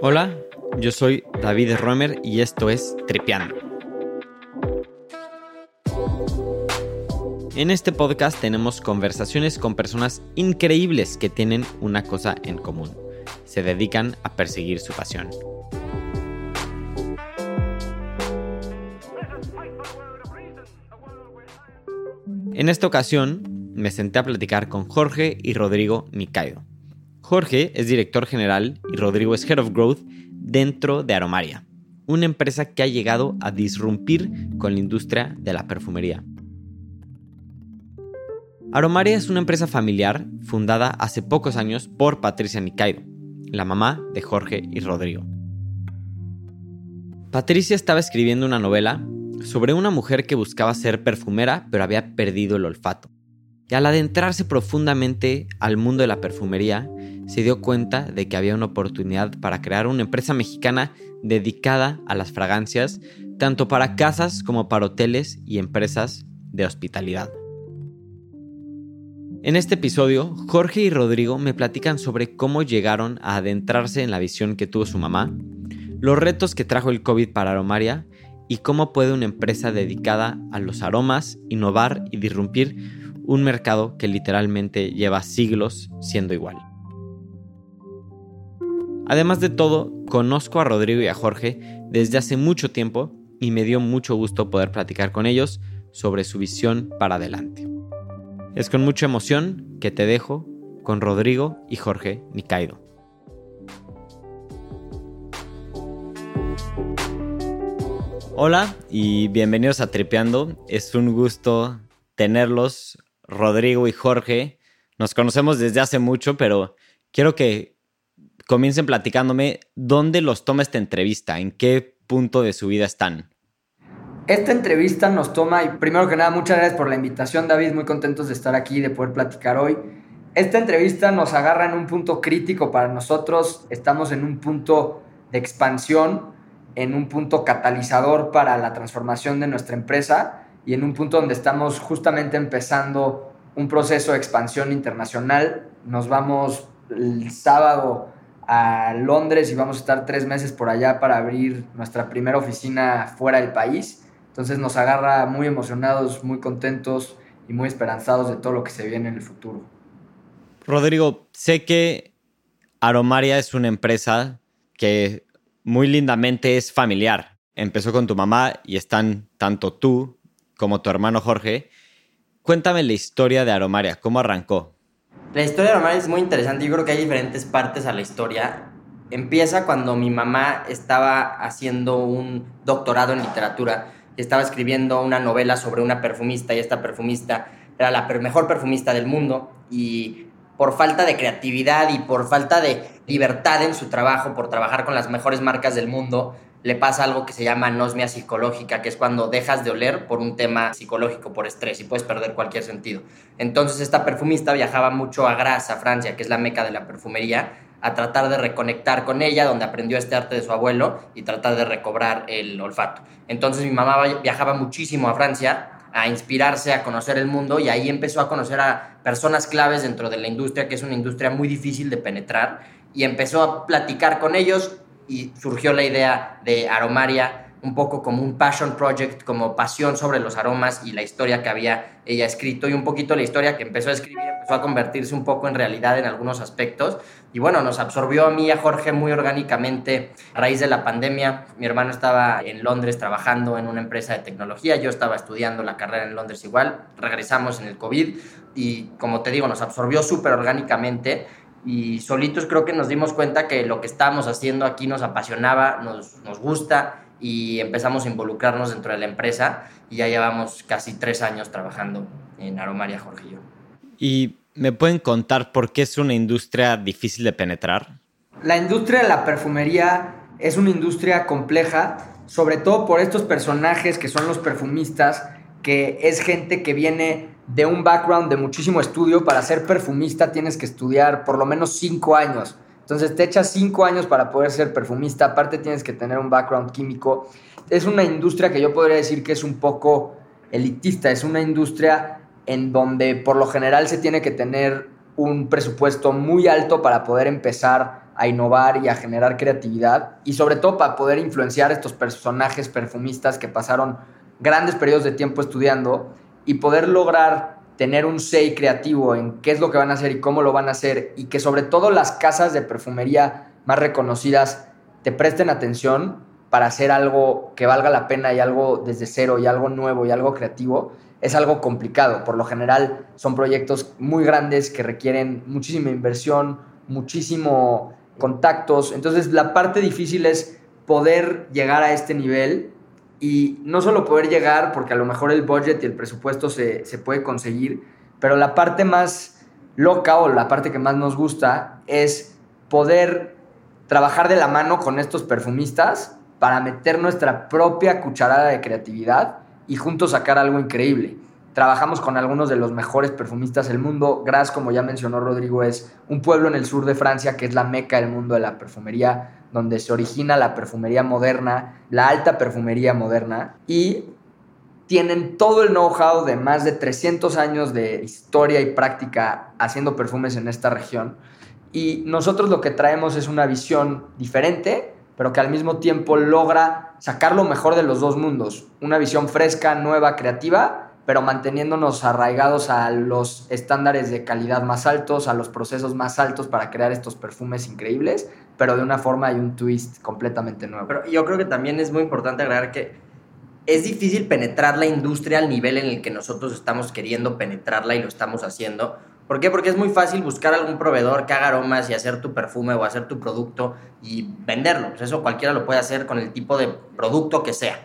Hola, yo soy David Romer y esto es Tripeando. En este podcast tenemos conversaciones con personas increíbles que tienen una cosa en común. Se dedican a perseguir su pasión. En esta ocasión me senté a platicar con Jorge y Rodrigo Mikaido. Jorge es director general y Rodrigo es Head of Growth dentro de Aromaria, una empresa que ha llegado a disrumpir con la industria de la perfumería. Aromaria es una empresa familiar fundada hace pocos años por Patricia Mikaido, la mamá de Jorge y Rodrigo. Patricia estaba escribiendo una novela sobre una mujer que buscaba ser perfumera pero había perdido el olfato. Y al adentrarse profundamente al mundo de la perfumería, se dio cuenta de que había una oportunidad para crear una empresa mexicana dedicada a las fragancias, tanto para casas como para hoteles y empresas de hospitalidad. En este episodio, Jorge y Rodrigo me platican sobre cómo llegaron a adentrarse en la visión que tuvo su mamá, los retos que trajo el COVID para Aromaria y cómo puede una empresa dedicada a los aromas innovar y disrumpir un mercado que literalmente lleva siglos siendo igual. Además de todo, conozco a Rodrigo y a Jorge desde hace mucho tiempo y me dio mucho gusto poder platicar con ellos sobre su visión para adelante. Es con mucha emoción que te dejo con Rodrigo y Jorge Nikaido. Hola y bienvenidos a Tripeando. Es un gusto tenerlos, Rodrigo y Jorge. Nos conocemos desde hace mucho, pero quiero que comiencen platicándome dónde los toma esta entrevista, en qué punto de su vida están. Esta entrevista nos toma, y primero que nada, muchas gracias por la invitación, David, muy contentos de estar aquí, de poder platicar hoy. Esta entrevista nos agarra en un punto crítico para nosotros, estamos en un punto de expansión en un punto catalizador para la transformación de nuestra empresa y en un punto donde estamos justamente empezando un proceso de expansión internacional. Nos vamos el sábado a Londres y vamos a estar tres meses por allá para abrir nuestra primera oficina fuera del país. Entonces nos agarra muy emocionados, muy contentos y muy esperanzados de todo lo que se viene en el futuro. Rodrigo, sé que Aromaria es una empresa que muy lindamente es familiar. Empezó con tu mamá y están tanto tú como tu hermano Jorge. Cuéntame la historia de Aromaria, ¿cómo arrancó? La historia de Aromaria es muy interesante, yo creo que hay diferentes partes a la historia. Empieza cuando mi mamá estaba haciendo un doctorado en literatura, estaba escribiendo una novela sobre una perfumista y esta perfumista era la mejor perfumista del mundo y por falta de creatividad y por falta de libertad en su trabajo, por trabajar con las mejores marcas del mundo, le pasa algo que se llama anosmia psicológica, que es cuando dejas de oler por un tema psicológico, por estrés, y puedes perder cualquier sentido. Entonces esta perfumista viajaba mucho a Grasse, a Francia, que es la meca de la perfumería, a tratar de reconectar con ella, donde aprendió este arte de su abuelo, y tratar de recobrar el olfato. Entonces mi mamá viajaba muchísimo a Francia a inspirarse, a conocer el mundo y ahí empezó a conocer a personas claves dentro de la industria, que es una industria muy difícil de penetrar, y empezó a platicar con ellos y surgió la idea de Aromaria un poco como un passion project, como pasión sobre los aromas y la historia que había ella escrito y un poquito la historia que empezó a escribir empezó a convertirse un poco en realidad en algunos aspectos. Y bueno, nos absorbió a mí y a Jorge muy orgánicamente a raíz de la pandemia. Mi hermano estaba en Londres trabajando en una empresa de tecnología, yo estaba estudiando la carrera en Londres igual, regresamos en el COVID y como te digo, nos absorbió súper orgánicamente y solitos creo que nos dimos cuenta que lo que estábamos haciendo aquí nos apasionaba, nos, nos gusta y empezamos a involucrarnos dentro de la empresa y ya llevamos casi tres años trabajando en Aromaria yo. ¿Y me pueden contar por qué es una industria difícil de penetrar? La industria de la perfumería es una industria compleja, sobre todo por estos personajes que son los perfumistas, que es gente que viene de un background de muchísimo estudio. Para ser perfumista tienes que estudiar por lo menos cinco años. Entonces te echas cinco años para poder ser perfumista, aparte tienes que tener un background químico. Es una industria que yo podría decir que es un poco elitista, es una industria en donde por lo general se tiene que tener un presupuesto muy alto para poder empezar a innovar y a generar creatividad y sobre todo para poder influenciar estos personajes perfumistas que pasaron grandes periodos de tiempo estudiando y poder lograr tener un say creativo en qué es lo que van a hacer y cómo lo van a hacer y que sobre todo las casas de perfumería más reconocidas te presten atención para hacer algo que valga la pena y algo desde cero y algo nuevo y algo creativo, es algo complicado. Por lo general son proyectos muy grandes que requieren muchísima inversión, muchísimo contactos. Entonces la parte difícil es poder llegar a este nivel y no solo poder llegar, porque a lo mejor el budget y el presupuesto se, se puede conseguir, pero la parte más loca o la parte que más nos gusta es poder trabajar de la mano con estos perfumistas para meter nuestra propia cucharada de creatividad y juntos sacar algo increíble. Trabajamos con algunos de los mejores perfumistas del mundo. Gras, como ya mencionó Rodrigo, es un pueblo en el sur de Francia que es la meca del mundo de la perfumería, donde se origina la perfumería moderna, la alta perfumería moderna, y tienen todo el know-how de más de 300 años de historia y práctica haciendo perfumes en esta región. Y nosotros lo que traemos es una visión diferente, pero que al mismo tiempo logra sacar lo mejor de los dos mundos. Una visión fresca, nueva, creativa, pero manteniéndonos arraigados a los estándares de calidad más altos, a los procesos más altos para crear estos perfumes increíbles, pero de una forma y un twist completamente nuevo. Pero yo creo que también es muy importante agregar que es difícil penetrar la industria al nivel en el que nosotros estamos queriendo penetrarla y lo estamos haciendo ¿Por qué? Porque es muy fácil buscar algún proveedor que haga aromas y hacer tu perfume o hacer tu producto y venderlo. Pues eso cualquiera lo puede hacer con el tipo de producto que sea.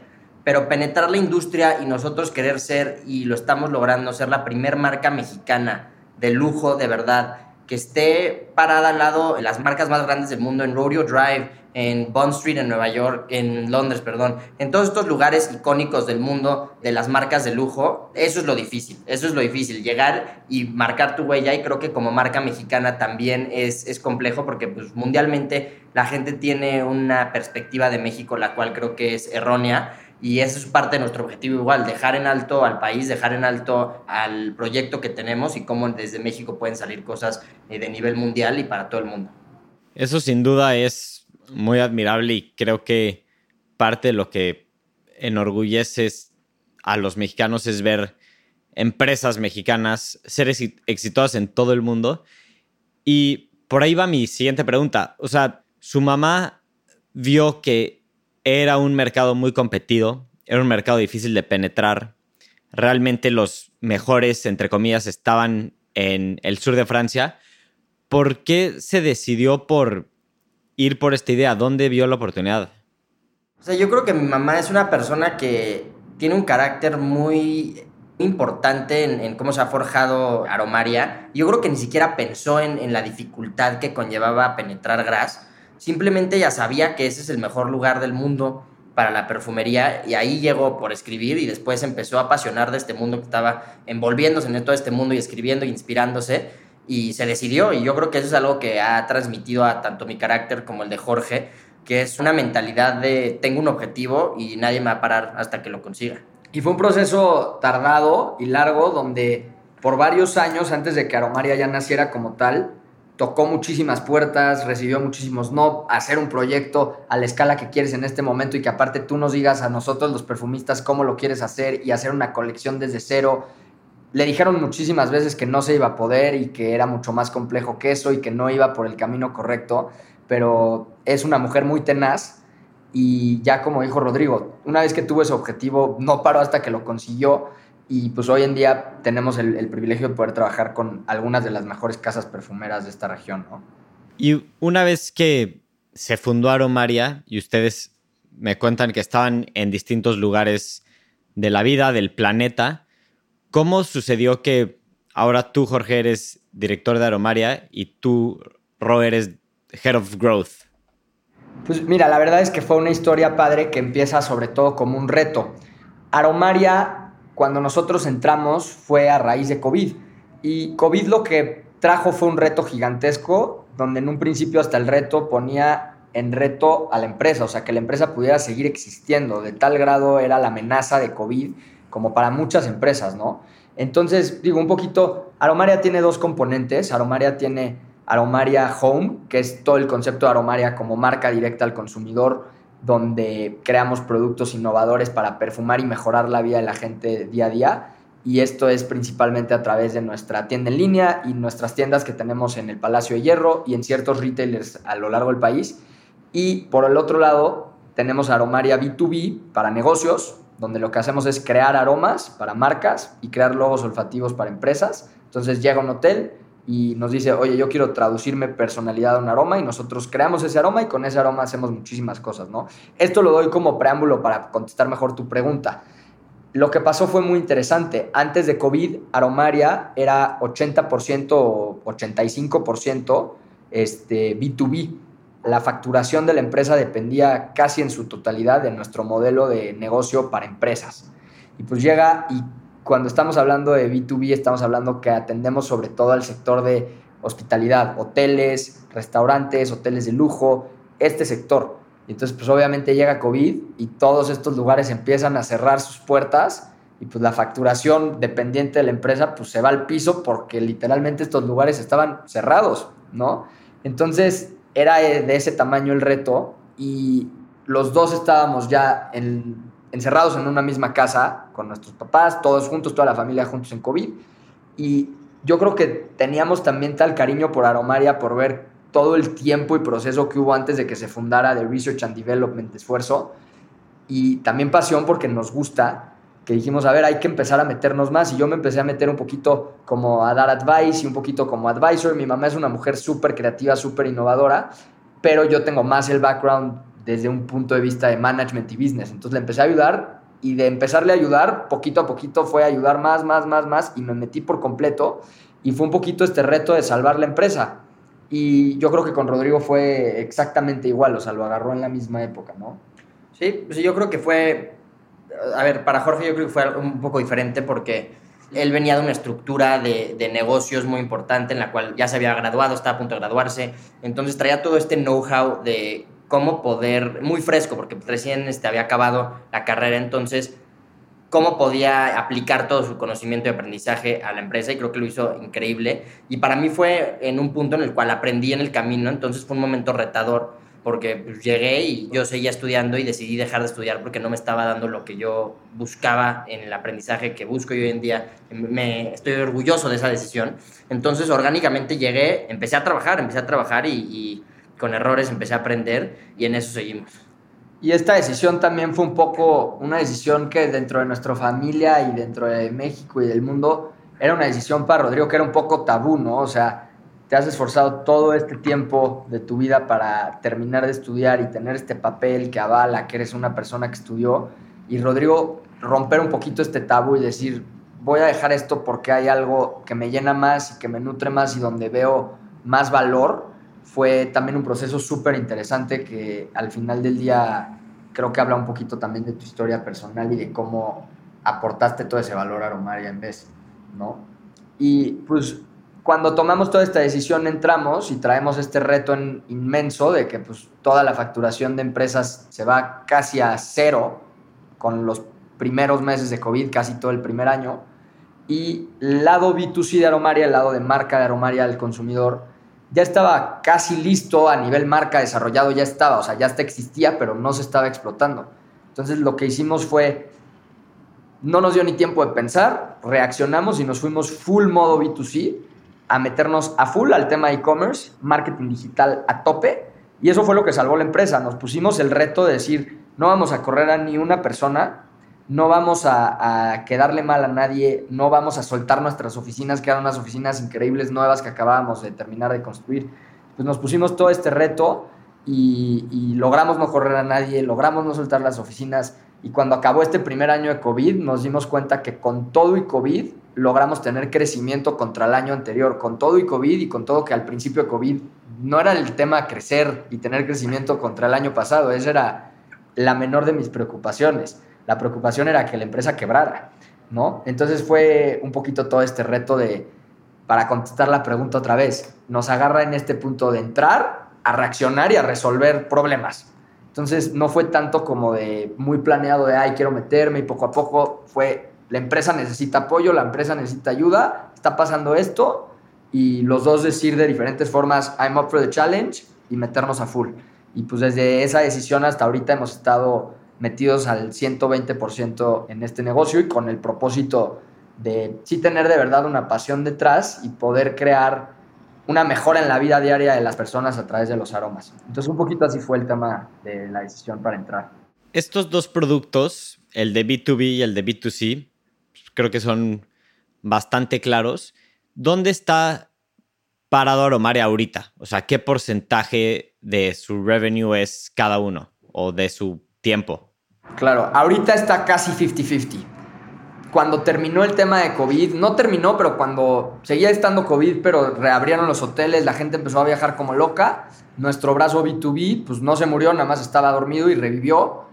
Pero penetrar la industria y nosotros querer ser, y lo estamos logrando, ser la primer marca mexicana de lujo de verdad, que esté parada al lado de las marcas más grandes del mundo en Rodeo Drive, en Bond Street en Nueva York, en Londres, perdón, en todos estos lugares icónicos del mundo de las marcas de lujo, eso es lo difícil, eso es lo difícil, llegar y marcar tu huella y creo que como marca mexicana también es, es complejo porque pues mundialmente la gente tiene una perspectiva de México la cual creo que es errónea y eso es parte de nuestro objetivo igual, dejar en alto al país, dejar en alto al proyecto que tenemos y cómo desde México pueden salir cosas eh, de nivel mundial y para todo el mundo. Eso sin duda es muy admirable y creo que parte de lo que enorgullece a los mexicanos es ver empresas mexicanas ser exitosas en todo el mundo. Y por ahí va mi siguiente pregunta. O sea, su mamá vio que era un mercado muy competido, era un mercado difícil de penetrar. Realmente los mejores, entre comillas, estaban en el sur de Francia. ¿Por qué se decidió por ir por esta idea? ¿Dónde vio la oportunidad? O sea, yo creo que mi mamá es una persona que tiene un carácter muy importante en, cómo se ha forjado Aromaria. Yo creo que ni siquiera pensó en, en, la dificultad que conllevaba penetrar Gras. Simplemente ya sabía que ese es el mejor lugar del mundo para la perfumería y ahí llegó por escribir y después empezó a apasionar de este mundo que estaba envolviéndose en todo este mundo y escribiendo e inspirándose y se decidió y yo creo que eso es algo que ha transmitido a tanto mi carácter como el de Jorge, que es una mentalidad de tengo un objetivo y nadie me va a parar hasta que lo consiga. Y fue un proceso tardado y largo donde por varios años antes de que Aromaria ya naciera como tal, tocó muchísimas puertas, recibió muchísimos no, hacer un proyecto a la escala que quieres en este momento y que aparte tú nos digas a nosotros los perfumistas cómo lo quieres hacer y hacer una colección desde cero. Le dijeron muchísimas veces que no se iba a poder y que era mucho más complejo que eso y que no iba por el camino correcto, pero es una mujer muy tenaz y ya como dijo Rodrigo, una vez que tuvo ese objetivo no paró hasta que lo consiguió y pues hoy en día tenemos el, privilegio de poder trabajar con algunas de las mejores casas perfumeras de esta región. Y una vez que se fundó Aromaria y ustedes me cuentan que estaban en distintos lugares de la vida, del planeta, ¿Cómo sucedió que ahora tú, Jorge, eres director de Aromaria y tú, Ro, eres Head of Growth? Pues mira, la verdad es que fue una historia padre que empieza sobre todo como un reto. Aromaria, cuando nosotros entramos, fue a raíz de COVID. Y COVID lo que trajo fue un reto gigantesco, donde en un principio hasta el reto ponía en reto a la empresa, o sea, que la empresa pudiera seguir existiendo. De tal grado era la amenaza de COVID como para muchas empresas, ¿no? Entonces, digo, un poquito, Aromaria tiene dos componentes. Aromaria tiene Aromaria Home, que es todo el concepto de Aromaria como marca directa al consumidor, donde creamos productos innovadores para perfumar y mejorar la vida de la gente día a día. Y esto es principalmente a través de nuestra tienda en línea y nuestras tiendas que tenemos en el Palacio de Hierro y en ciertos retailers a lo largo del país. Y por el otro lado, tenemos Aromaria B2B para negocios, donde lo que hacemos es crear aromas para marcas y crear logos olfativos para empresas. Entonces llega un hotel y nos dice, oye, yo quiero traducirme personalidad a un aroma y nosotros creamos ese aroma y con ese aroma hacemos muchísimas cosas, ¿no? Esto lo doy como preámbulo para contestar mejor tu pregunta. Lo que pasó fue muy interesante. Antes de COVID, Aromaria era 80% o 85% este, B2B la facturación de la empresa dependía casi en su totalidad de nuestro modelo de negocio para empresas. Y pues llega y cuando estamos hablando de B2B estamos hablando que atendemos sobre todo al sector de hospitalidad, hoteles, restaurantes, hoteles de lujo, este sector. Entonces pues obviamente llega COVID y todos estos lugares empiezan a cerrar sus puertas y pues la facturación dependiente de la empresa pues se va al piso porque literalmente estos lugares estaban cerrados, ¿no? Entonces era de ese tamaño el reto y los dos estábamos ya encerrados en una misma casa con nuestros papás, todos juntos, toda la familia juntos en COVID. Y yo creo que teníamos también tal cariño por Aromaria, por ver todo el tiempo y proceso que hubo antes de que se fundara de Research and Development Esfuerzo. Y también pasión porque nos gusta que dijimos, a ver, hay que empezar a meternos más y yo me empecé a meter un poquito como a dar advice y un poquito como advisor. Mi mamá es una mujer súper creativa, súper innovadora, pero yo tengo más el background desde un punto de vista de management y business. Entonces le empecé a ayudar y de empezarle a ayudar, poquito a poquito fue a ayudar más, más, más, más y me metí por completo y fue un poquito este reto de salvar la empresa. Y yo creo que con Rodrigo fue exactamente igual, o sea, lo agarró en la misma época, ¿no? Sí, pues yo creo que fue a ver, para Jorge yo creo que fue un poco diferente porque él venía de una estructura de, de, negocios muy importante en la cual ya se había graduado, estaba a punto de graduarse, entonces traía todo este know-how de cómo poder, muy fresco, porque recién este, había acabado la carrera, entonces cómo podía aplicar todo su conocimiento y aprendizaje a la empresa y creo que lo hizo increíble. Y para mí fue en un punto en el cual aprendí en el camino, entonces fue un momento retador porque pues, llegué y yo seguía estudiando y decidí dejar de estudiar porque no me estaba dando lo que yo buscaba en el aprendizaje que busco y hoy en día me estoy orgulloso de esa decisión. Entonces orgánicamente llegué, empecé a trabajar, empecé a trabajar y, y con errores empecé a aprender y en eso seguimos. Y esta decisión también fue un poco una decisión que dentro de nuestra familia y dentro de México y del mundo era una decisión para Rodrigo que era un poco tabú, ¿no? O sea, te has esforzado todo este tiempo de tu vida para terminar de estudiar y tener este papel que avala que eres una persona que estudió. Y Rodrigo, romper un poquito este tabú y decir, voy a dejar esto porque hay algo que me llena más y que me nutre más y donde veo más valor, fue también un proceso súper interesante que al final del día creo que habla un poquito también de tu historia personal y de cómo aportaste todo ese valor a Romaria en vez, ¿no? Y pues cuando tomamos toda esta decisión entramos y traemos este reto inmenso de que pues, toda la facturación de empresas se va casi a cero con los primeros meses de COVID, casi todo el primer año. Y lado B2C de Aromaria, el lado de marca de Aromaria al consumidor, ya estaba casi listo a nivel marca desarrollado, ya estaba, o sea, ya hasta existía, pero no se estaba explotando. Entonces lo que hicimos fue, no nos dio ni tiempo de pensar, reaccionamos y nos fuimos full modo B2C a meternos a full al tema e-commerce, marketing digital a tope, y eso fue lo que salvó la empresa. Nos pusimos el reto de decir, no vamos a correr a ni una persona, no vamos a, quedarle mal a nadie, no vamos a soltar nuestras oficinas, que eran unas oficinas increíbles nuevas que acabábamos de terminar de construir. Pues nos pusimos todo este reto y, y logramos no correr a nadie, logramos no soltar las oficinas, y cuando acabó este primer año de COVID, nos dimos cuenta que con todo y COVID logramos tener crecimiento contra el año anterior, con todo y COVID y con todo que al principio de COVID no era el tema crecer y tener crecimiento contra el año pasado, esa era la menor de mis preocupaciones. La preocupación era que la empresa quebrara, ¿no? Entonces fue un poquito todo este reto de, para contestar la pregunta otra vez, nos agarra en este punto de entrar a reaccionar y a resolver problemas. Entonces no fue tanto como de muy planeado de, ay, quiero meterme y poco a poco fue la empresa necesita apoyo, la empresa necesita ayuda, está pasando esto y los dos decir de diferentes formas, I'm up for the challenge y meternos a full. Y pues desde esa decisión hasta ahorita hemos estado metidos al 120% en este negocio y con el propósito de sí tener de verdad una pasión detrás y poder crear una mejora en la vida diaria de las personas a través de los aromas. Entonces un poquito así fue el tema de la decisión para entrar. Estos dos productos, el de B2B y el de B2C, creo que son bastante claros. ¿Dónde está parado Aromaria ahorita? O sea, ¿qué porcentaje de su revenue es cada uno o de su tiempo? Claro, ahorita está casi 50-50 cuando terminó el tema de COVID, no terminó, pero cuando seguía estando COVID, pero reabrieron los hoteles, la gente empezó a viajar como loca, nuestro brazo B2B pues no se murió, nada más estaba dormido y revivió,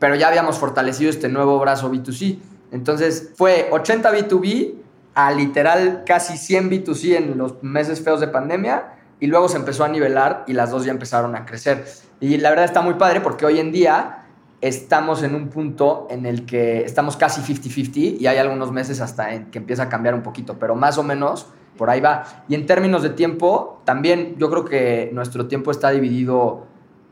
pero ya habíamos fortalecido este nuevo brazo B2C. Entonces fue 80 B2B a literal casi 100 B2C en los meses feos de pandemia y luego se empezó a nivelar y las dos ya empezaron a crecer. Y la verdad está muy padre porque hoy en día estamos en un punto en el que estamos casi 50-50 y hay algunos meses hasta que empieza a cambiar un poquito, pero más o menos por ahí va. Y en términos de tiempo, también yo creo que nuestro tiempo está dividido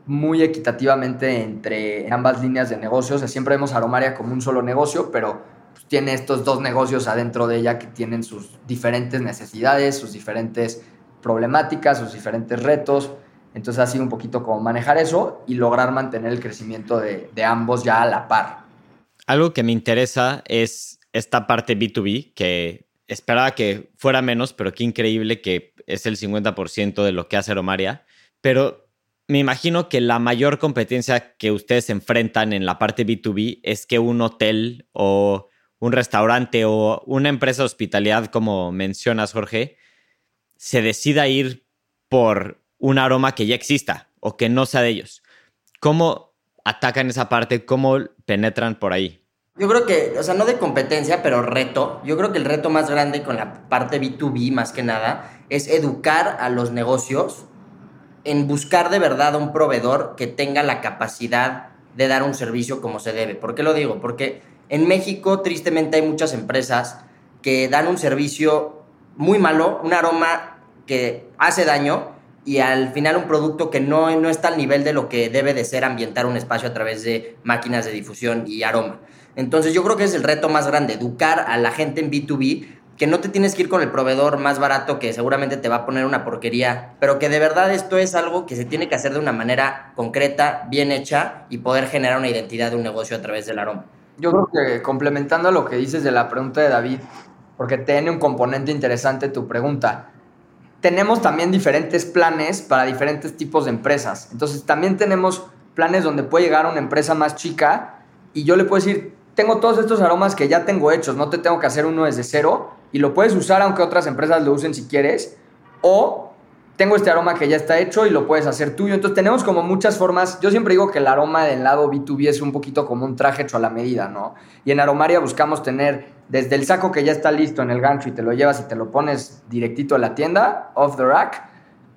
muy equitativamente entre ambas líneas de negocios. siempre vemos Aromaria como un solo negocio, pero pues, tiene estos dos negocios adentro de ella que tienen sus diferentes necesidades, sus diferentes problemáticas, sus diferentes retos. Entonces ha sido un poquito como manejar eso y lograr mantener el crecimiento de, ambos ya a la par. Algo que me interesa es esta parte B2B, que esperaba que fuera menos, pero qué increíble que es el 50% de lo que hace Romaria. Pero me imagino que la mayor competencia que ustedes enfrentan en la parte B2B es que un hotel o un restaurante o una empresa de hospitalidad, como mencionas, Jorge, se decida ir por un aroma que ya exista o que no sea de ellos. ¿Cómo atacan esa parte? ¿Cómo penetran por ahí? Yo creo que, o sea, no de competencia, pero reto. Yo creo que el reto más grande con la parte B2B, más que nada, es educar a los negocios en buscar de verdad un proveedor que tenga la capacidad de dar un servicio como se debe. ¿Por qué lo digo? Porque en México, tristemente, hay muchas empresas que dan un servicio muy malo, un aroma que hace daño y al final un producto que no, no está al nivel de lo que debe de ser ambientar un espacio a través de máquinas de difusión y aroma. Entonces yo creo que es el reto más grande, educar a la gente en B2B que no te tienes que ir con el proveedor más barato que seguramente te va a poner una porquería, pero que de verdad esto es algo que se tiene que hacer de una manera concreta, bien hecha y poder generar una identidad de un negocio a través del aroma. Yo creo que complementando lo que dices de la pregunta de David, porque tiene un componente interesante tu pregunta tenemos también diferentes planes para diferentes tipos de empresas. Entonces también tenemos planes donde puede llegar una empresa más chica y yo le puedo decir, tengo todos estos aromas que ya tengo hechos, no te tengo que hacer uno desde cero y lo puedes usar aunque otras empresas lo usen si quieres. O tengo este aroma que ya está hecho y lo puedes hacer tuyo. Entonces tenemos como muchas formas. Yo siempre digo que el aroma del lado B2B es un poquito como un traje hecho a la medida, ¿no? Y en Aromaria buscamos tener desde el saco que ya está listo en el gancho y te lo llevas y te lo pones directito a la tienda, off the rack,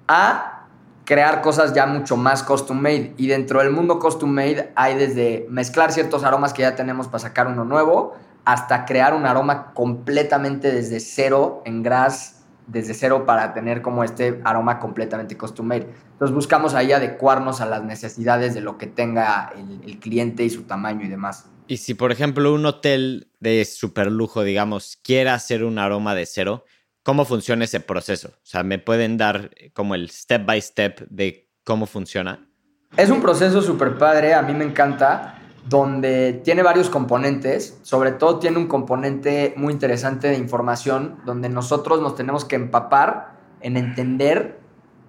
a crear cosas ya mucho más custom made. Y dentro del mundo custom made hay desde mezclar ciertos aromas que ya tenemos para sacar uno nuevo, hasta crear un aroma completamente desde cero en grass desde cero para tener como este aroma completamente custom made. Entonces buscamos ahí adecuarnos a las necesidades de lo que tenga el, cliente y su tamaño y demás. Y si, por ejemplo, un hotel de super lujo, digamos, quiere hacer un aroma de cero, ¿cómo funciona ese proceso? O sea, ¿me pueden dar como el step by step de cómo funciona? Es un proceso súper padre, a mí me encanta donde tiene varios componentes, sobre todo tiene un componente muy interesante de información, donde nosotros nos tenemos que empapar en entender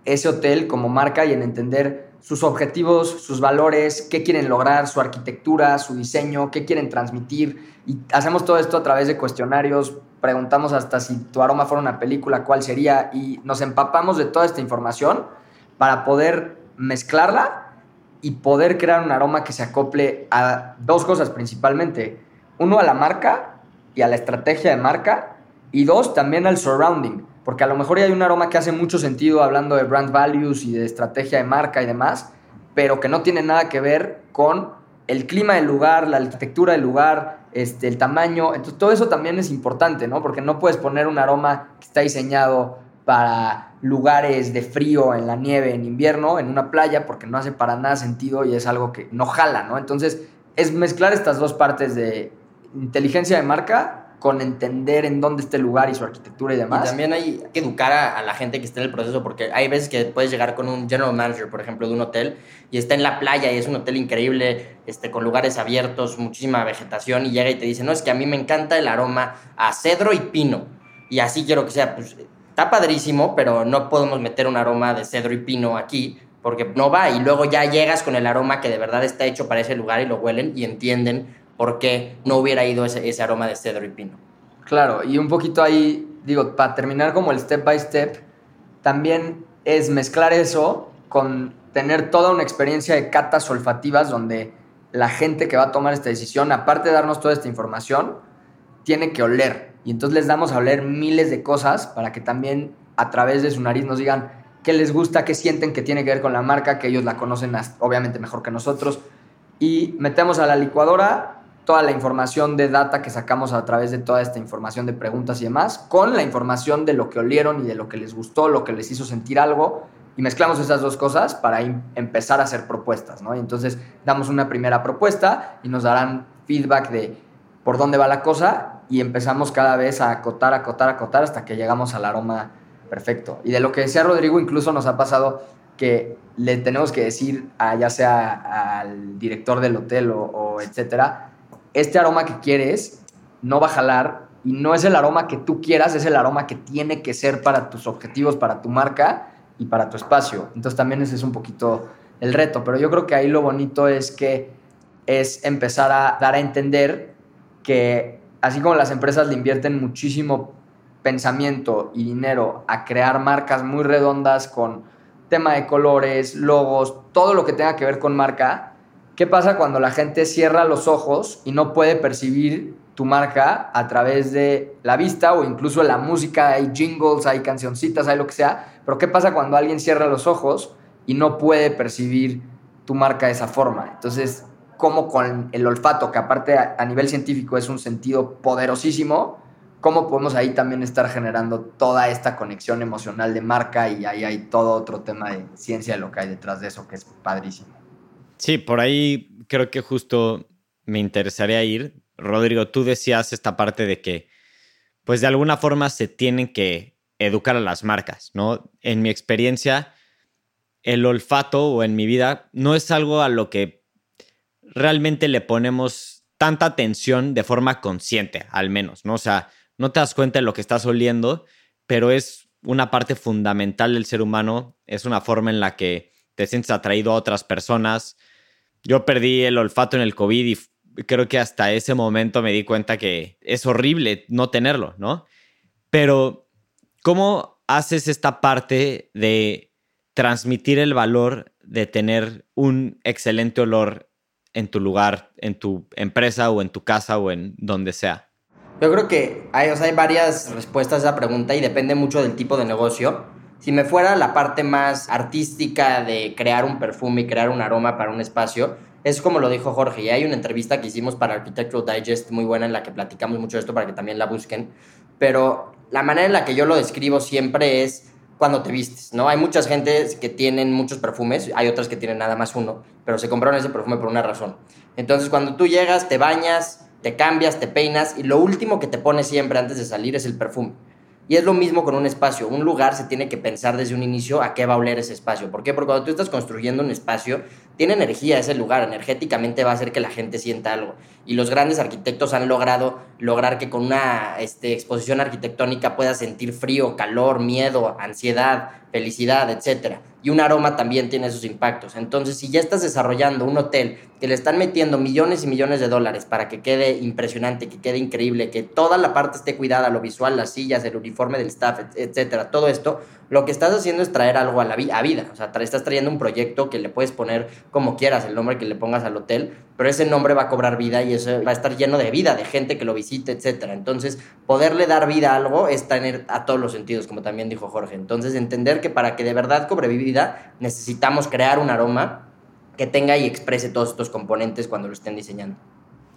ese hotel como marca y en entender sus objetivos, sus valores, qué quieren lograr, su arquitectura, su diseño, qué quieren transmitir. Y hacemos todo esto a través de cuestionarios, preguntamos hasta si tu aroma fuera una película, cuál sería, y nos empapamos de toda esta información para poder mezclarla y poder crear un aroma que se acople a dos cosas principalmente. Uno, a la marca y a la estrategia de marca. Y dos, también al surrounding. Porque a lo mejor hay un aroma que hace mucho sentido hablando de brand values y de estrategia de marca y demás, pero que no tiene nada que ver con el clima del lugar, la arquitectura del lugar, este, el tamaño. Entonces, todo eso también es importante, ¿no? Porque no puedes poner un aroma que está diseñado para lugares de frío en la nieve en invierno, en una playa, porque no hace para nada sentido y es algo que no jala, ¿no? Entonces, es mezclar estas dos partes de inteligencia de marca con entender en dónde está el lugar y su arquitectura y demás. Y también hay que educar a, la gente que está en el proceso, porque hay veces que puedes llegar con un general manager, por ejemplo, de un hotel, y está en la playa y es un hotel increíble, este, con lugares abiertos, muchísima vegetación, y llega y te dice, no, es que a mí me encanta el aroma a cedro y pino, y así quiero que sea. Pues está padrísimo, pero no podemos meter un aroma de cedro y pino aquí, porque no va, y luego ya llegas con el aroma que de verdad está hecho para ese lugar y lo huelen y entienden por qué no hubiera ido ese, aroma de cedro y pino. Claro, y un poquito ahí, digo, para terminar como el step by step, también es mezclar eso con tener toda una experiencia de catas olfativas donde la gente que va a tomar esta decisión, aparte de darnos toda esta información, tiene que oler. Y entonces les damos a oler miles de cosas para que también a través de su nariz nos digan qué les gusta, qué sienten que tiene que ver con la marca, que ellos la conocen obviamente mejor que nosotros. Y metemos a la licuadora toda la información de data que sacamos a través de toda esta información de preguntas y demás, con la información de lo que olieron y de lo que les gustó, lo que les hizo sentir algo, y mezclamos esas dos cosas para empezar a hacer propuestas, ¿no? Y entonces damos una primera propuesta y nos darán feedback de por dónde va la cosa y empezamos cada vez a acotar, acotar, acotar hasta que llegamos al aroma perfecto. Y de lo que decía Rodrigo, incluso nos ha pasado que le tenemos que decir, a, ya sea al director del hotel o, o etcétera, este aroma que quieres no va a jalar y no es el aroma que tú quieras, es el aroma que tiene que ser para tus objetivos, para tu marca y para tu espacio. Entonces también ese es un poquito el reto, pero yo creo que ahí lo bonito es que es empezar a dar a entender que así como las empresas le invierten muchísimo pensamiento y dinero a crear marcas muy redondas con tema de colores, logos, todo lo que tenga que ver con marca, ¿Qué pasa cuando la gente cierra los ojos y no puede percibir tu marca a través de la vista o incluso la música? Hay jingles, hay cancioncitas, hay lo que sea. Pero ¿qué pasa cuando alguien cierra los ojos y no puede percibir tu marca de esa forma? Entonces, ¿cómo con el olfato, que aparte a, nivel científico es un sentido poderosísimo, cómo podemos ahí también estar generando toda esta conexión emocional de marca y ahí hay todo otro tema de ciencia de lo que hay detrás de eso que es padrísimo. Sí, por ahí creo que justo me interesaría ir. Rodrigo, tú decías esta parte de que, pues de alguna forma se tienen que educar a las marcas, ¿no? En mi experiencia, el olfato o en mi vida no es algo a lo que realmente le ponemos tanta atención de forma consciente, al menos, ¿no? O sea, no te das cuenta de lo que estás oliendo, pero es una parte fundamental del ser humano, es una forma en la que te sientes atraído a otras personas, yo perdí el olfato en el COVID y creo que hasta ese momento me di cuenta que es horrible no tenerlo, ¿no? Pero, ¿cómo haces esta parte de transmitir el valor de tener un excelente olor en tu lugar, en tu empresa o en tu casa o en donde sea? Yo creo que hay, hay varias respuestas a esa pregunta y depende mucho del tipo de negocio. Si me fuera la parte más artística de crear un perfume y crear un aroma para un espacio, es como lo dijo Jorge, y hay una entrevista que hicimos para Architectural Digest muy buena en la que platicamos mucho de esto para que también la busquen, pero la manera en la que yo lo describo siempre es cuando te vistes, ¿no? Hay muchas gentes que tienen muchos perfumes, hay otras que tienen nada más uno, pero se compraron ese perfume por una razón. Entonces, cuando tú llegas, te bañas, te cambias, te peinas y lo último que te pones siempre antes de salir es el perfume. Y es lo mismo con un espacio. Un lugar se tiene que pensar desde un inicio a qué va a oler ese espacio. ¿Por qué? Porque cuando tú estás construyendo un espacio, tiene energía ese lugar. Energéticamente va a hacer que la gente sienta algo. Y los grandes arquitectos han logrado lograr que con una este, exposición arquitectónica puedas sentir frío, calor, miedo, ansiedad, felicidad, etc. Y un aroma también tiene esos impactos. Entonces, si ya estás desarrollando un hotel que le están metiendo millones y millones de dólares para que quede impresionante, que quede increíble, que toda la parte esté cuidada, lo visual, las sillas, el uniforme del staff, etcétera, todo esto, lo que estás haciendo es traer algo a la vida. O sea, estás trayendo un proyecto que le puedes poner como quieras, el nombre que le pongas al hotel, pero ese nombre va a cobrar vida y eso va a estar lleno de vida, de gente que lo visite, etcétera. Entonces, poderle dar vida a algo es tener a todos los sentidos, como también dijo Jorge. Entonces, entender que para que de verdad cobre vida, necesitamos crear un aroma que tenga y exprese todos estos componentes cuando lo estén diseñando.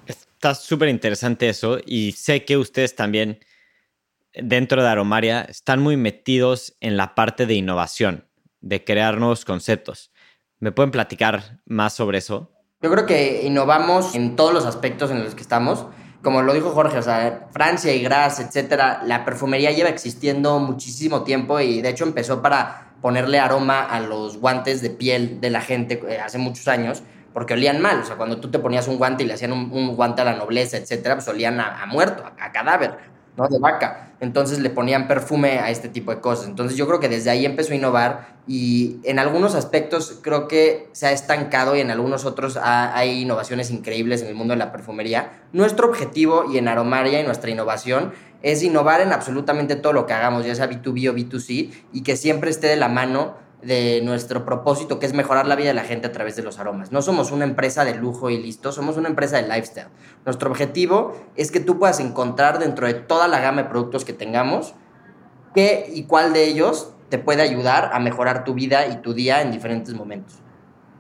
está súper interesante eso y sé que ustedes también dentro de Aromaria están muy metidos en la parte de innovación, de crear nuevos conceptos. ¿Me pueden platicar más sobre eso? Yo creo que innovamos en todos los aspectos en los que estamos. Como lo dijo Jorge, o sea, Francia y Gras, etcétera, la perfumería lleva existiendo muchísimo tiempo y de hecho empezó para ponerle aroma a los guantes de piel de la gente eh, hace muchos años porque olían mal. O sea, cuando tú te ponías un guante y le hacían un, guante a la nobleza, etcétera, pues olían a, muerto, a, cadáver. ¿No? De vaca. Entonces le ponían perfume a este tipo de cosas. Entonces yo creo que desde ahí empezó a innovar y en algunos aspectos creo que se ha estancado y en algunos otros hay innovaciones increíbles en el mundo de la perfumería. Nuestro objetivo y en Aromaria y nuestra innovación es innovar en absolutamente todo lo que hagamos, ya sea B2B o B2C, y que siempre esté de la mano de nuestro propósito, que es mejorar la vida de la gente a través de los aromas. No somos una empresa de lujo y listo, somos una empresa de lifestyle. Nuestro objetivo es que tú puedas encontrar dentro de toda la gama de productos que tengamos qué y cuál de ellos te puede ayudar a mejorar tu vida y tu día en diferentes momentos.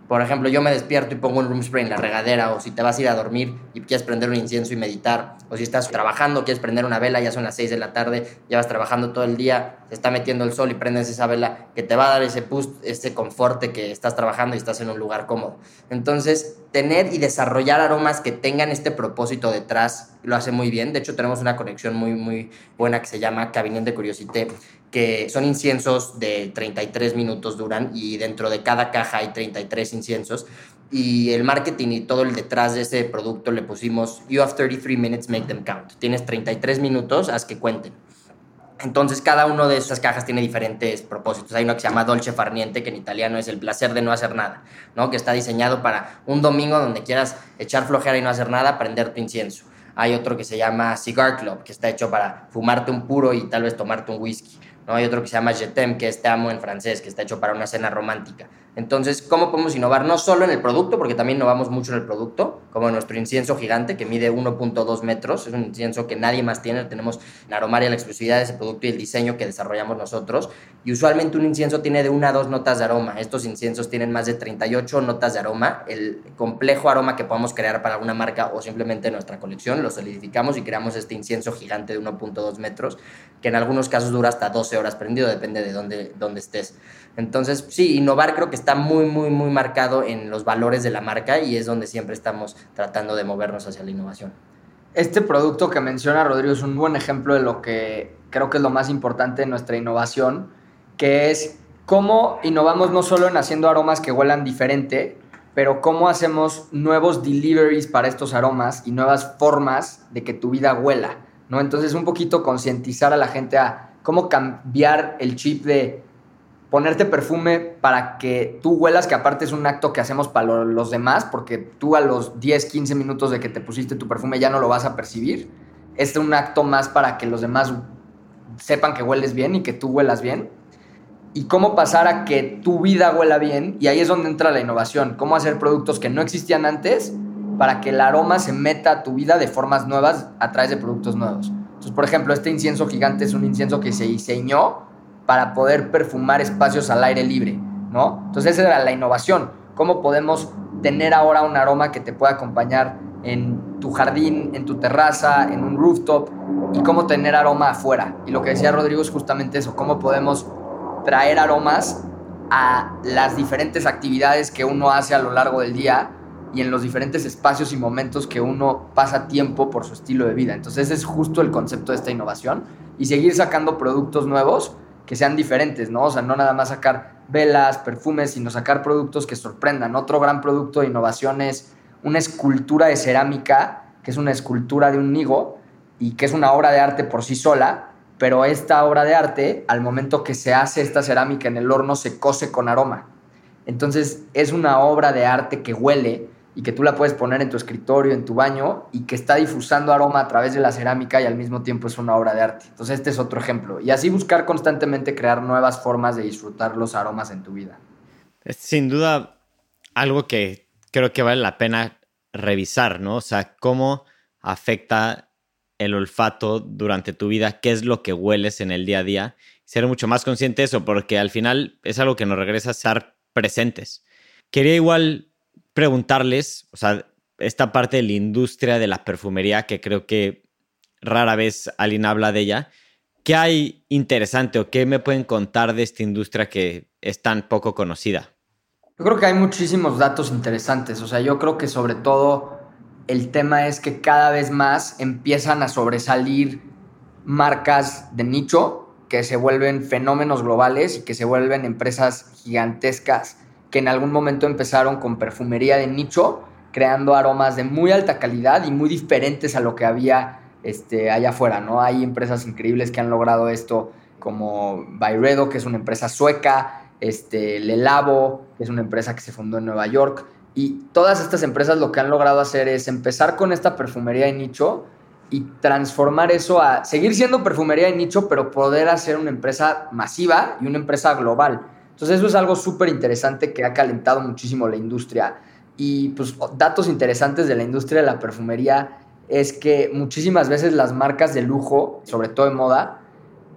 Por ejemplo, yo me despierto y pongo un room spray en la regadera, o si te vas a ir a dormir y quieres prender un incienso y meditar, o si estás trabajando, quieres prender una vela, ya son las 6 de la tarde, ya vas trabajando todo el día, se está metiendo el sol y prendes esa vela que te va a dar ese boost, ese conforte que estás trabajando y estás en un lugar cómodo. Entonces, tener y desarrollar aromas que tengan este propósito detrás lo hace muy bien. De hecho, tenemos una conexión muy, muy buena que se llama Cabinet de Curiosité, que son inciensos de 33 minutos duran y dentro de cada caja hay 33 inciensos. Y el marketing y todo el detrás de ese producto le pusimos, you have 33 minutes, make them count. Tienes 33 minutos, haz que cuenten. Entonces, cada una de esas cajas tiene diferentes propósitos. Hay uno que se llama Dolce Farniente, que en italiano es el placer de no hacer nada, ¿no? Que está diseñado para un domingo donde quieras echar flojera y no hacer nada, prender tu incienso. Hay otro que se llama Cigar Club, que está hecho para fumarte un puro y tal vez tomarte un whisky. ¿No? Hay otro que se llama Je t'aime, que es Te amo en francés, que está hecho para una cena romántica. Entonces, ¿cómo podemos innovar? No solo en el producto, porque también innovamos mucho en el producto, como nuestro incienso gigante que mide 1.2 metros, es un incienso que nadie más tiene, tenemos en Aromaria la exclusividad de ese producto y el diseño que desarrollamos nosotros, y usualmente un incienso tiene de una a dos notas de aroma, estos inciensos tienen más de 38 notas de aroma, el complejo aroma que podamos crear para alguna marca o simplemente nuestra colección, lo solidificamos y creamos este incienso gigante de 1.2 metros, que en algunos casos dura hasta 12 horas prendido, depende de dónde, dónde estés. Entonces, sí, innovar creo que está muy, muy, muy marcado en los valores de la marca y es donde siempre estamos tratando de movernos hacia la innovación. Este producto que menciona Rodrigo es un buen ejemplo de lo que creo que es lo más importante de nuestra innovación, que es cómo innovamos no solo en haciendo aromas que huelan diferente, pero cómo hacemos nuevos deliveries para estos aromas y nuevas formas de que tu vida huela, ¿no? Entonces, un poquito concientizar a la gente a cómo cambiar el chip de ponerte perfume para que tú huelas, que aparte es un acto que hacemos para los demás, porque tú a los 10, 15 minutos de que te pusiste tu perfume ya no lo vas a percibir. Es un acto más para que los demás sepan que hueles bien y que tú huelas bien. Y cómo pasar a que tu vida huela bien, y ahí es donde entra la innovación, cómo hacer productos que no existían antes para que el aroma se meta a tu vida de formas nuevas a través de productos nuevos. Entonces, por ejemplo, este incienso gigante es un incienso que se diseñó para poder perfumar espacios al aire libre, ¿no? Entonces esa era la innovación. ¿Cómo podemos tener ahora un aroma que te pueda acompañar en tu jardín, en tu terraza, en un rooftop y cómo tener aroma afuera? Y lo que decía Rodrigo es justamente eso, cómo podemos traer aromas a las diferentes actividades que uno hace a lo largo del día y en los diferentes espacios y momentos que uno pasa tiempo por su estilo de vida. Entonces ese es justo el concepto de esta innovación y seguir sacando productos nuevos que sean diferentes, ¿no? O sea, no nada más sacar velas, perfumes, sino sacar productos que sorprendan. Otro gran producto de innovación es una escultura de cerámica, que es una escultura de un nigo y que es una obra de arte por sí sola, pero esta obra de arte, al momento que se hace esta cerámica en el horno, se cose con aroma. Entonces es una obra de arte que huele y que tú la puedes poner en tu escritorio, en tu baño y que está difusando aroma a través de la cerámica y al mismo tiempo es una obra de arte. Entonces este es otro ejemplo. Y así buscar constantemente crear nuevas formas de disfrutar los aromas en tu vida. Es sin duda algo que creo que vale la pena revisar, ¿no? O sea, cómo afecta el olfato durante tu vida, qué es lo que hueles en el día a día. Ser mucho más consciente de eso, porque al final es algo que nos regresa a estar presentes. Quería igual preguntarles, o sea, esta parte de la industria de la perfumería que creo que rara vez alguien habla de ella. ¿Qué hay interesante o qué me pueden contar de esta industria que es tan poco conocida? Yo creo que hay muchísimos datos interesantes. O sea, yo creo que sobre todo el tema es que cada vez más empiezan a sobresalir marcas de nicho que se vuelven fenómenos globales y que se vuelven empresas gigantescas que en algún momento empezaron con perfumería de nicho, creando aromas de muy alta calidad y muy diferentes a lo que había este, allá afuera, ¿no? Hay empresas increíbles que han logrado esto, como Byredo, que es una empresa sueca, este, que es una empresa que se fundó en Nueva York, y todas estas empresas lo que han logrado hacer es empezar con esta perfumería de nicho y transformar eso a seguir siendo perfumería de nicho, pero poder hacer una empresa masiva y una empresa global. Entonces eso es algo súper interesante que ha calentado muchísimo la industria. Y pues datos interesantes de la industria de la perfumería es que muchísimas veces las marcas de lujo, sobre todo de moda,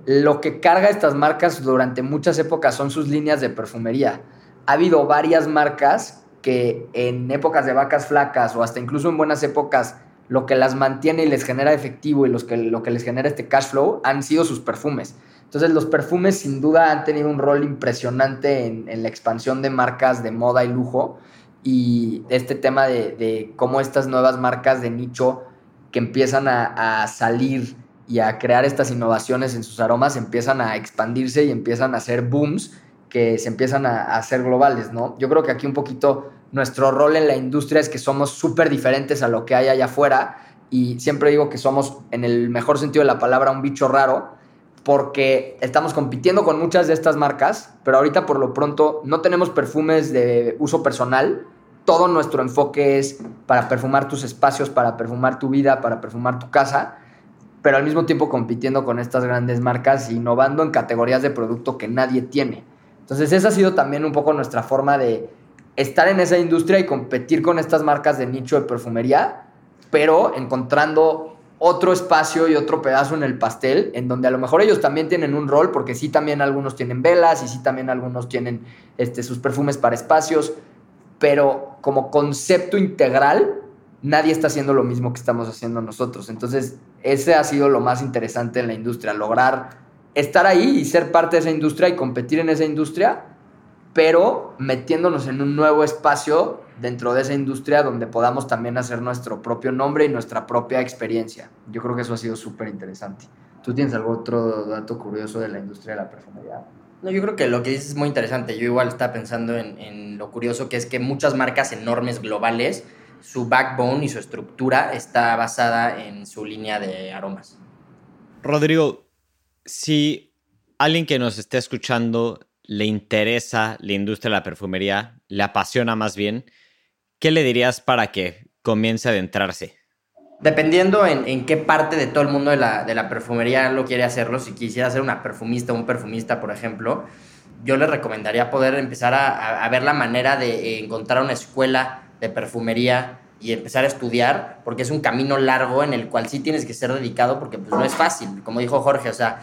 lo que carga estas marcas durante muchas épocas son sus líneas de perfumería. Ha habido varias marcas que en épocas de vacas flacas o hasta incluso en buenas épocas lo que las mantiene y les genera efectivo y los que, lo que les genera este cash flow han sido sus perfumes. Entonces los perfumes sin duda han tenido un rol impresionante en, la expansión de marcas de moda y lujo y este tema de, cómo estas nuevas marcas de nicho que empiezan a, a, salir y a crear estas innovaciones en sus aromas empiezan a expandirse y empiezan a hacer booms que se empiezan a, hacer globales, ¿no? Yo creo que aquí un poquito nuestro rol en la industria es que somos súper diferentes a lo que hay allá afuera y siempre digo que somos, en el mejor sentido de la palabra, un bicho raro porque estamos compitiendo con muchas de estas marcas, pero ahorita por lo pronto no tenemos perfumes de uso personal. Todo nuestro enfoque es para perfumar tus espacios, para perfumar tu vida, para perfumar tu casa, pero al mismo tiempo compitiendo con estas grandes marcas, innovando en categorías de producto que nadie tiene. Entonces esa ha sido también un poco nuestra forma de estar en esa industria y competir con estas marcas de nicho de perfumería, pero encontrando otro espacio y otro pedazo en el pastel, en donde a lo mejor ellos también tienen un rol, porque sí también algunos tienen velas y sí también algunos tienen este, sus perfumes para espacios, pero como concepto integral, nadie está haciendo lo mismo que estamos haciendo nosotros. Entonces, ese ha sido lo más interesante en la industria, lograr estar ahí y ser parte de esa industria y competir en esa industria, pero metiéndonos en un nuevo espacio dentro de esa industria donde podamos también hacer nuestro propio nombre y nuestra propia experiencia. Yo creo que eso ha sido súper interesante. ¿Tú tienes algún otro dato curioso de la industria de la perfumería? No, yo creo que lo que dices es muy interesante. Yo igual estaba pensando en, en lo curioso que es que muchas marcas enormes globales, su backbone y su estructura está basada en su línea de aromas. Rodrigo, si alguien que nos esté escuchando le interesa la industria de la perfumería, le apasiona más bien, ¿qué le dirías para que comience a adentrarse? Dependiendo en, qué parte de todo el mundo de la, perfumería lo quiere hacerlo, si quisiera ser una perfumista o un perfumista, por ejemplo, yo le recomendaría poder empezar a, ver la manera de encontrar una escuela de perfumería y empezar a estudiar, porque es un camino largo en el cual sí tienes que ser dedicado, porque pues no es fácil, como dijo Jorge, o sea,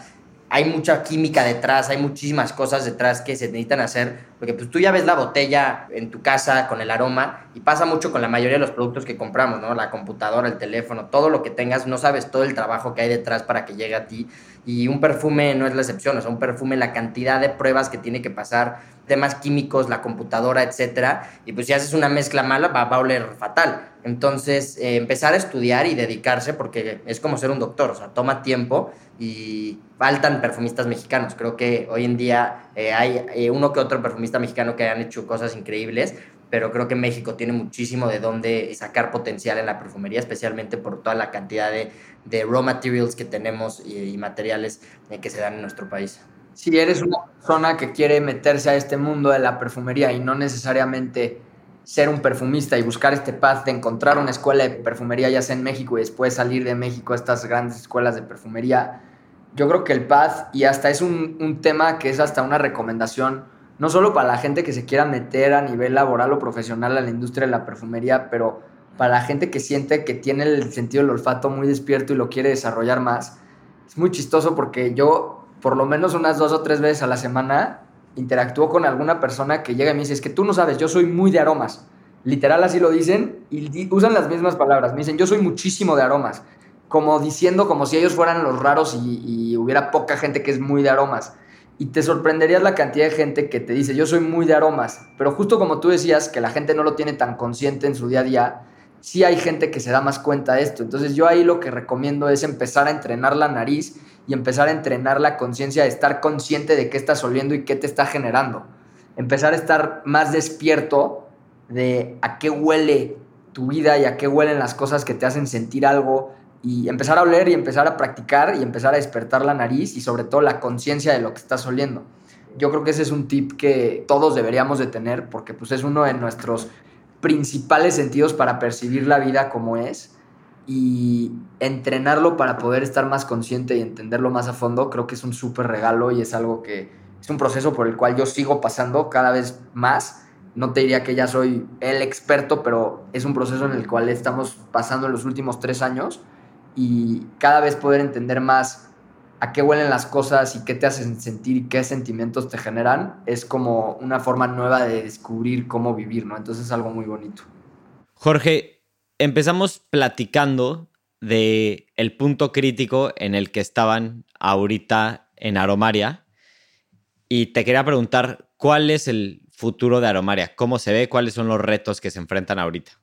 hay mucha química detrás, hay muchísimas cosas detrás que se necesitan hacer, porque pues tú ya ves la botella en tu casa con el aroma y pasa mucho con la mayoría de los productos que compramos, ¿no? La computadora, el teléfono, todo lo que tengas, no sabes todo el trabajo que hay detrás para que llegue a ti y un perfume no es la excepción, o un perfume, la cantidad de pruebas que tiene que pasar, temas químicos, la computadora, etcétera, y pues si haces una mezcla mala va, a oler fatal. Entonces, eh, empezar a estudiar y dedicarse, porque es como ser un doctor, o sea, toma tiempo y faltan perfumistas mexicanos. Creo que hoy en día eh, hay eh, uno que otro perfumista mexicano que han hecho cosas increíbles, pero creo que México tiene muchísimo de dónde sacar potencial en la perfumería, especialmente por toda la cantidad de, raw materials que tenemos y, materiales eh, que se dan en nuestro país. Si eres una persona que quiere meterse a este mundo de la perfumería y no necesariamente ser un perfumista y buscar este path de encontrar una escuela de perfumería, ya sea en México y después salir de México a estas grandes escuelas de perfumería, yo creo que el path, y hasta es un, un tema que es hasta una recomendación, no solo para la gente que se quiera meter a nivel laboral o profesional a la industria de la perfumería, pero para la gente que siente que tiene el sentido del olfato muy despierto y lo quiere desarrollar más. Es muy chistoso porque yo, por lo menos unas dos o tres veces a la semana, interactúo con alguna persona que llega y me dice, es que tú no sabes, yo soy muy de aromas. literal así lo dicen y usan las mismas palabras. Me dicen, yo soy muchísimo de aromas, como diciendo como si ellos fueran los raros y, y hubiera poca gente que es muy de aromas y te sorprenderías la cantidad de gente que te dice, yo soy muy de aromas, pero justo como tú decías, que la gente no lo tiene tan consciente en su día a día, sí hay gente que se da más cuenta de esto. Entonces yo ahí lo que recomiendo es empezar a entrenar la nariz y empezar a entrenar la conciencia de estar consciente de qué estás oliendo y qué te está generando. Empezar a estar más despierto de a qué huele tu vida y a qué huelen las cosas que te hacen sentir algo, y empezar a oler y empezar a practicar y empezar a despertar la nariz y sobre todo la conciencia de lo que estás oliendo. Yo creo que ese es un tip que todos deberíamos de tener porque pues es uno de nuestros principales sentidos para percibir la vida como es y entrenarlo para poder estar más consciente y entenderlo más a fondo, creo que es un súper regalo y es algo que es un proceso por el cual yo sigo pasando cada vez más. No te diría que ya soy el experto, pero es un proceso en el cual estamos pasando en los últimos tres años y cada vez poder entender más a qué huelen las cosas y qué te hacen sentir y qué sentimientos te generan, es como una forma nueva de descubrir cómo vivir, ¿no? Entonces es algo muy bonito. Jorge, empezamos platicando de el punto crítico en el que estaban ahorita en Aromaria y te quería preguntar cuál es el futuro de Aromaria, cómo se ve, cuáles son los retos que se enfrentan ahorita.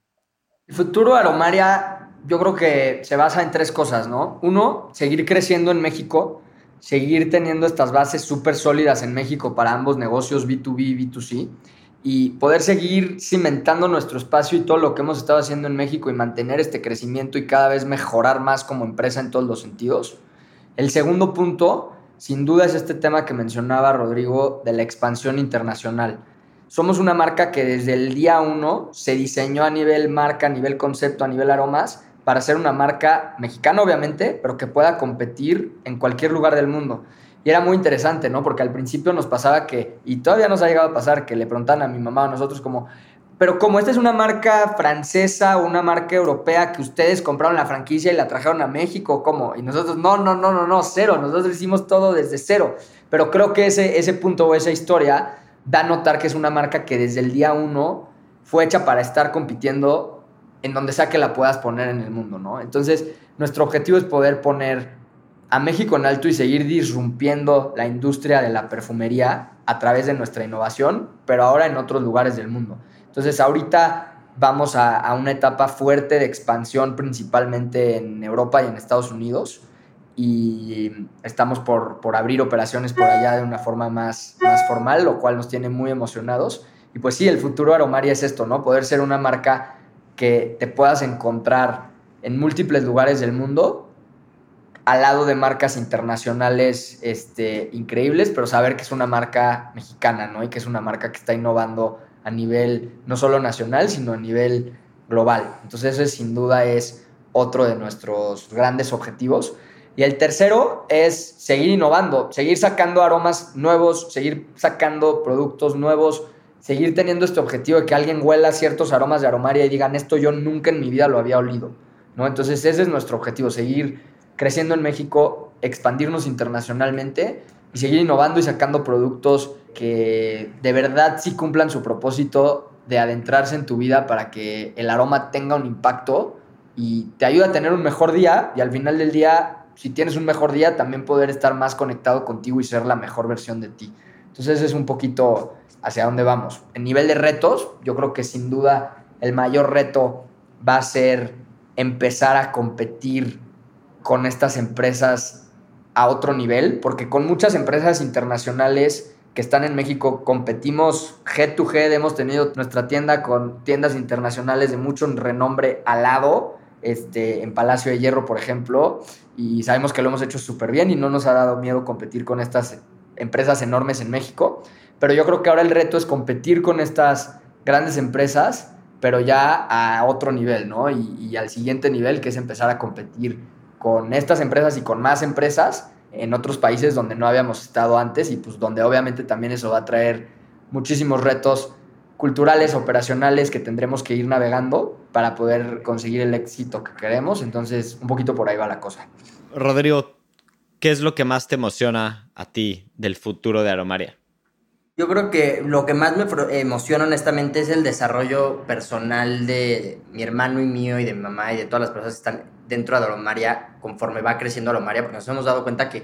El futuro de Aromaria yo creo que se basa en tres cosas, ¿no? Uno, seguir creciendo en México, seguir teniendo estas bases súper sólidas en México para ambos negocios, B2B y B2C, y poder seguir cimentando nuestro espacio y todo lo que hemos estado haciendo en México y mantener este crecimiento y cada vez mejorar más como empresa en todos los sentidos. El segundo punto, sin duda, es este tema que mencionaba Rodrigo de la expansión internacional. Somos una marca que desde el día uno se diseñó a nivel marca, a nivel concepto, a nivel aromas, para ser una marca mexicana, obviamente, pero que pueda competir en cualquier lugar del mundo. Y era muy interesante, ¿no? Porque al principio nos pasaba que, y todavía nos ha llegado a pasar, que le preguntan a mi mamá o a nosotros como, pero como esta es una marca francesa o una marca europea que ustedes compraron la franquicia y la trajeron a México, ¿cómo? Y nosotros, no, no, no, no, no, cero, nosotros hicimos todo desde cero. Pero creo que ese, ese punto o esa historia da a notar que es una marca que desde el día uno fue hecha para estar compitiendo en donde sea que la puedas poner en el mundo, ¿no? Entonces, nuestro objetivo es poder poner a México en alto y seguir disrumpiendo la industria de la perfumería a través de nuestra innovación, pero ahora en otros lugares del mundo. Entonces, ahorita vamos a, una etapa fuerte de expansión, principalmente en Europa y en Estados Unidos, y estamos por, por abrir operaciones por allá de una forma más, más formal, lo cual nos tiene muy emocionados. Y pues sí, el futuro Aromaria es esto, ¿no? Poder ser una marca que te puedas encontrar en múltiples lugares del mundo al lado de marcas internacionales este, increíbles, pero saber que es una marca mexicana, ¿no? Y que es una marca que está innovando a nivel no solo nacional, sino a nivel global. Entonces ese sin duda es otro de nuestros grandes objetivos. Y el tercero es seguir innovando, seguir sacando aromas nuevos, seguir sacando productos nuevos, seguir teniendo este objetivo de que alguien huela ciertos aromas de aromaria y digan, esto yo nunca en mi vida lo había olido, ¿no? Entonces ese es nuestro objetivo, seguir creciendo en México, expandirnos internacionalmente y seguir innovando y sacando productos que de verdad sí cumplan su propósito de adentrarse en tu vida para que el aroma tenga un impacto y te ayude a tener un mejor día y al final del día, si tienes un mejor día, también poder estar más conectado contigo y ser la mejor versión de ti. Entonces es un poquito hacia dónde vamos. En nivel de retos, yo creo que sin duda el mayor reto va a ser empezar a competir con estas empresas a otro nivel, porque con muchas empresas internacionales que están en México competimos head to head, hemos tenido nuestra tienda con tiendas internacionales de mucho renombre al lado, este, en Palacio de Hierro, por ejemplo, y sabemos que lo hemos hecho súper bien y no nos ha dado miedo competir con estas empresas enormes en México. Pero yo creo que ahora el reto es competir con estas grandes empresas, pero ya a otro nivel, ¿no? Y, al siguiente nivel, que es empezar a competir con estas empresas y con más empresas en otros países donde no habíamos estado antes y pues donde obviamente también eso va a traer muchísimos retos culturales, operacionales que tendremos que ir navegando para poder conseguir el éxito que queremos. Entonces, un poquito por ahí va la cosa. Rodrigo, ¿qué es lo que más te emociona a ti del futuro de Aromaria? Yo creo que lo que más me emociona honestamente es el desarrollo personal de mi hermano y mío y de mi mamá y de todas las personas que están dentro de Alomaria conforme va creciendo Alomaria, porque nos hemos dado cuenta que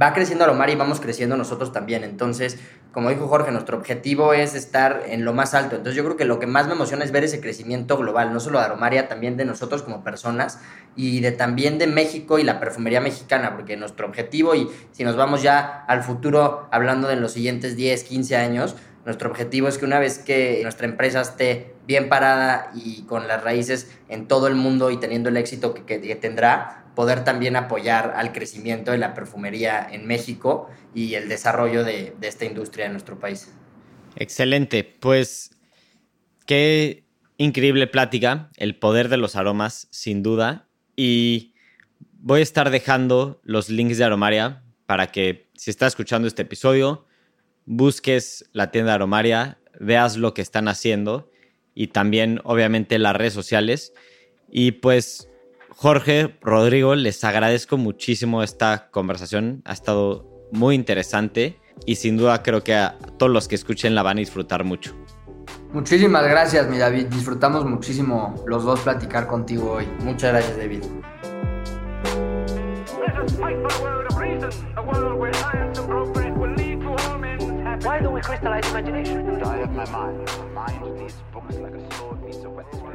va creciendo Alomaria y vamos creciendo nosotros también. Entonces, como dijo Jorge, nuestro objetivo es estar en lo más alto. Entonces, yo creo que lo que más me emociona es ver ese crecimiento global, no solo de Aromaria, también de nosotros como personas y de también de México y la perfumería mexicana, porque nuestro objetivo, y si nos vamos ya al futuro, hablando de los siguientes 10, 15 años, nuestro objetivo es que una vez que nuestra empresa esté bien parada y con las raíces en todo el mundo y teniendo el éxito que, que tendrá, poder también apoyar al crecimiento de la perfumería en México y el desarrollo de, esta industria en nuestro país. Excelente, pues qué increíble plática, el poder de los aromas, sin duda. Y voy a estar dejando los links de Aromaria para que si estás escuchando este episodio, busques la tienda Aromaria, veas lo que están haciendo y también obviamente las redes sociales. Y pues Jorge, Rodrigo, les agradezco muchísimo esta conversación. Ha estado muy interesante y sin duda creo que a todos los que escuchen la van a disfrutar mucho. Muchísimas gracias, mi David. Disfrutamos muchísimo los dos platicar contigo hoy. Muchas gracias, David. Why don't we crystallize imagination? I have my mind. Mind needs books like a sword needs a whetstone.